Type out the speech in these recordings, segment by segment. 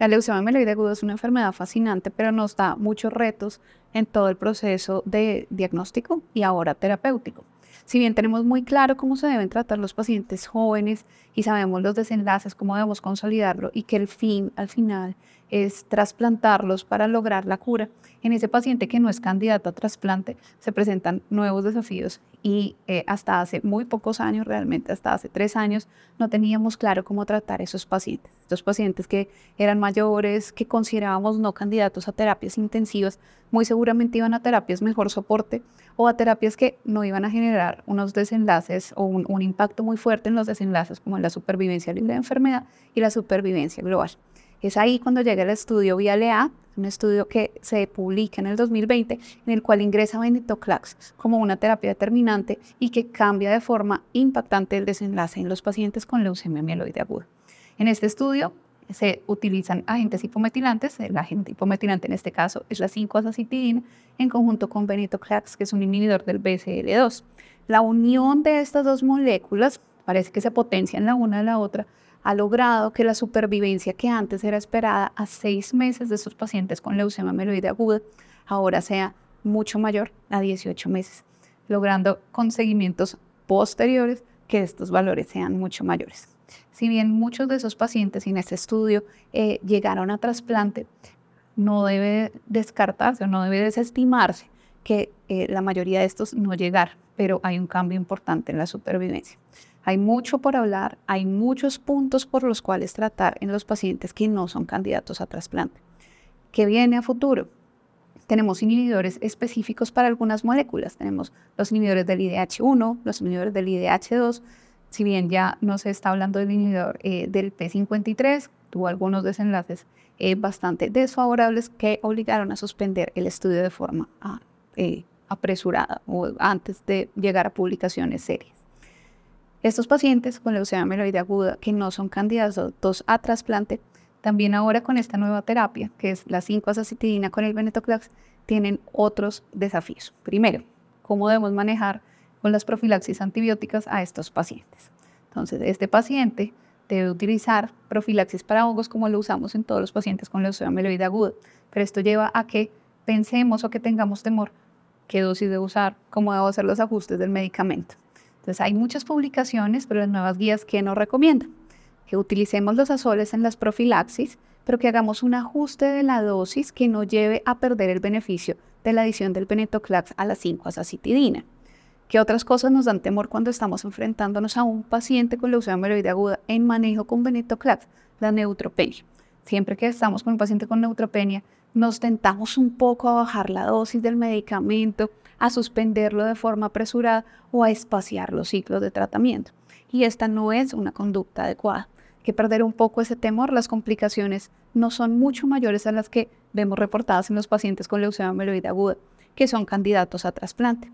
La leucemia mieloide aguda es una enfermedad fascinante, pero nos da muchos retos en todo el proceso de diagnóstico y ahora terapéutico. Si bien tenemos muy claro cómo se deben tratar los pacientes jóvenes y sabemos los desenlaces, cómo debemos consolidarlo y que el fin al final es trasplantarlos para lograr la cura, en ese paciente que no es candidato a trasplante se presentan nuevos desafíos y eh, hasta hace muy pocos años, realmente hasta hace tres años, no teníamos claro cómo tratar esos pacientes. Estos pacientes que eran mayores, que considerábamos no candidatos a terapias intensivas, muy seguramente iban a terapias mejor soporte o a terapias que no iban a generar unos desenlaces o un, un impacto muy fuerte en los desenlaces como en la supervivencia de la enfermedad y la supervivencia global. Es ahí cuando llega el estudio VIALEA, un estudio que se publica en el 2020, en el cual ingresa venetoclax como una terapia determinante y que cambia de forma impactante el desenlace en los pacientes con leucemia mieloide aguda. En este estudio se utilizan agentes hipometilantes, el agente hipometilante en este caso es la 5-azacitidina, en conjunto con venetoclax, que es un inhibidor del BCL2. La unión de estas dos moléculas parece que se potencian la una a la otra ha logrado que la supervivencia que antes era esperada a seis meses de estos pacientes con leucemia mieloide aguda ahora sea mucho mayor a 18 meses, logrando con seguimientos posteriores que estos valores sean mucho mayores. Si bien muchos de esos pacientes en este estudio eh, llegaron a trasplante, no debe descartarse o no debe desestimarse que eh, la mayoría de estos no llegaron, pero hay un cambio importante en la supervivencia. Hay mucho por hablar, hay muchos puntos por los cuales tratar en los pacientes que no son candidatos a trasplante. ¿Qué viene a futuro? Tenemos inhibidores específicos para algunas moléculas. Tenemos los inhibidores del IDH1, los inhibidores del IDH2. Si bien ya no se está hablando del inhibidor eh, del P53, tuvo algunos desenlaces eh, bastante desfavorables que obligaron a suspender el estudio de forma ah, eh, apresurada o antes de llegar a publicaciones serias. Estos pacientes con leucemia mieloide aguda que no son candidatos a trasplante, también ahora con esta nueva terapia, que es la 5-azacitidina con el venetoclax, tienen otros desafíos. Primero, cómo debemos manejar con las profilaxis antibióticas a estos pacientes. Entonces, este paciente debe utilizar profilaxis para hongos como lo usamos en todos los pacientes con leucemia mieloide aguda, pero esto lleva a que pensemos o que tengamos temor qué dosis de usar, cómo debo hacer los ajustes del medicamento. Entonces hay muchas publicaciones, pero las nuevas guías que nos recomiendan que utilicemos los azoles en las profilaxis, pero que hagamos un ajuste de la dosis que no lleve a perder el beneficio de la adición del venetoclax a la 5-azacitidina. ¿Qué otras cosas nos dan temor cuando estamos enfrentándonos a un paciente con leucemia mieloide aguda en manejo con venetoclax? La neutropenia. Siempre que estamos con un paciente con neutropenia, nos tentamos un poco a bajar la dosis del medicamento, a suspenderlo de forma apresurada o a espaciar los ciclos de tratamiento. Y esta no es una conducta adecuada. Hay que perder un poco ese temor, las complicaciones no son mucho mayores a las que vemos reportadas en los pacientes con leucemia mieloide aguda, que son candidatos a trasplante.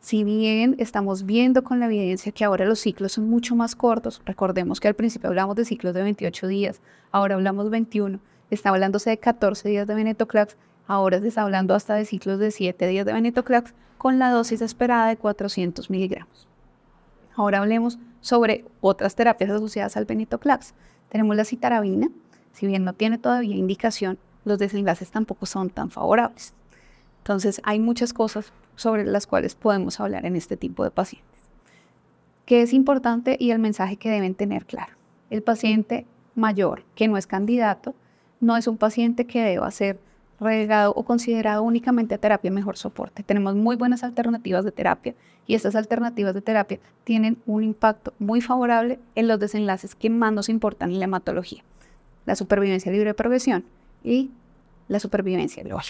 Si bien estamos viendo con la evidencia que ahora los ciclos son mucho más cortos, recordemos que al principio hablamos de ciclos de 28 días, ahora hablamos 21, está hablándose de 14 días de venetoclax, ahora se está hablando hasta de ciclos de 7 días de venetoclax con la dosis esperada de 400 miligramos. Ahora hablemos sobre otras terapias asociadas al venetoclax. Tenemos la citarabina, si bien no tiene todavía indicación, los desenlaces tampoco son tan favorables. Entonces hay muchas cosas sobre las cuales podemos hablar en este tipo de pacientes. ¿Qué es importante y el mensaje que deben tener claro? El paciente mayor que no es candidato no es un paciente que deba ser relegado o considerado únicamente a terapia mejor soporte. Tenemos muy buenas alternativas de terapia y estas alternativas de terapia tienen un impacto muy favorable en los desenlaces que más nos importan en la hematología, la supervivencia libre de progresión y la supervivencia global.